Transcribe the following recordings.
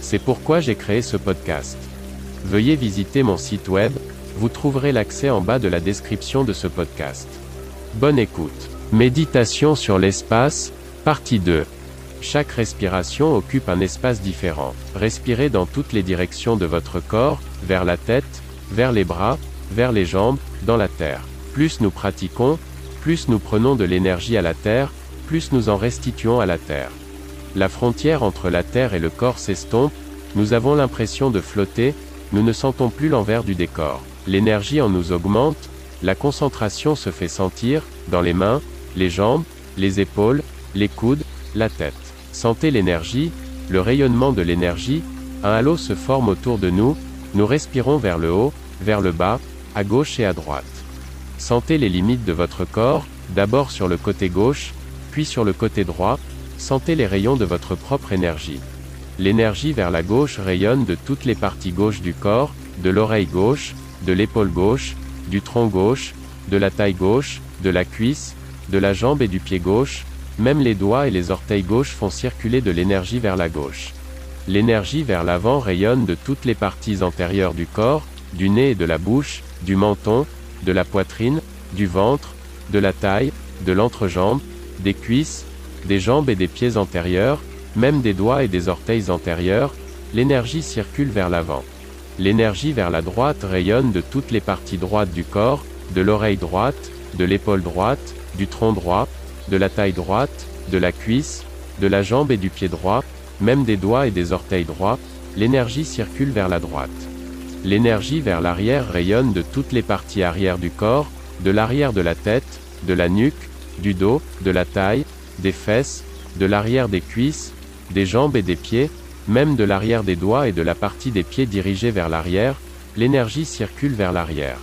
C'est pourquoi j'ai créé ce podcast. Veuillez visiter mon site web, vous trouverez l'accès en bas de la description de ce podcast. Bonne écoute. Méditation sur l'espace, partie 2. Chaque respiration occupe un espace différent. Respirez dans toutes les directions de votre corps, vers la tête, vers les bras, vers les jambes, dans la terre. Plus nous pratiquons, plus nous prenons de l'énergie à la terre, plus nous en restituons à la terre. La frontière entre la terre et le corps s'estompe, nous avons l'impression de flotter, nous ne sentons plus l'envers du décor. L'énergie en nous augmente, la concentration se fait sentir, dans les mains, les jambes, les épaules, les coudes, la tête. Sentez l'énergie, le rayonnement de l'énergie, un halo se forme autour de nous, nous respirons vers le haut, vers le bas, à gauche et à droite. Sentez les limites de votre corps, d'abord sur le côté gauche, puis sur le côté droit, sentez les rayons de votre propre énergie. L'énergie vers la gauche rayonne de toutes les parties gauches du corps, de l'oreille gauche, de l'épaule gauche, du tronc gauche, de la taille gauche, de la cuisse, de la jambe et du pied gauche, même les doigts et les orteils gauches font circuler de l'énergie vers la gauche. L'énergie vers l'avant rayonne de toutes les parties antérieures du corps, du nez et de la bouche, du menton, de la poitrine, du ventre, de la taille, de l'entrejambe, des cuisses, des jambes et des pieds antérieurs, même des doigts et des orteils antérieurs, l'énergie circule vers l'avant. L'énergie vers la droite rayonne de toutes les parties droites du corps, de l'oreille droite, de l'épaule droite, du tronc droit, de la taille droite, de la cuisse, de la jambe et du pied droit, même des doigts et des orteils droits, l'énergie circule vers la droite. L'énergie vers l'arrière rayonne de toutes les parties arrière du corps, de l'arrière de la tête, de la nuque, du dos, de la taille, des fesses, de l'arrière des cuisses, des jambes et des pieds, même de l'arrière des doigts et de la partie des pieds dirigée vers l'arrière, l'énergie circule vers l'arrière.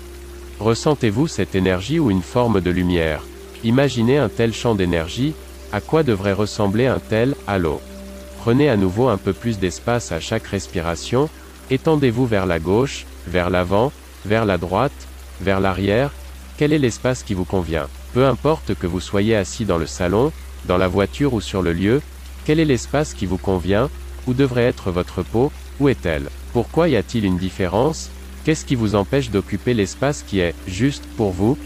Ressentez-vous cette énergie ou une forme de lumière? Imaginez un tel champ d'énergie, à quoi devrait ressembler un tel halo? Prenez à nouveau un peu plus d'espace à chaque respiration, étendez-vous vers la gauche, vers l'avant, vers la droite, vers l'arrière, quel est l'espace qui vous convient? Peu importe que vous soyez assis dans le salon, dans la voiture ou sur le lieu, quel est l'espace qui vous convient, où devrait être votre peau, où est-elle Pourquoi y a-t-il une différence Qu'est-ce qui vous empêche d'occuper l'espace qui est juste pour vous?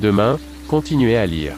Demain, continuez à lire.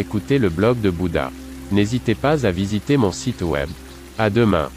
Écouter le blog de Bouddha. N'hésitez pas à visiter mon site web. À demain.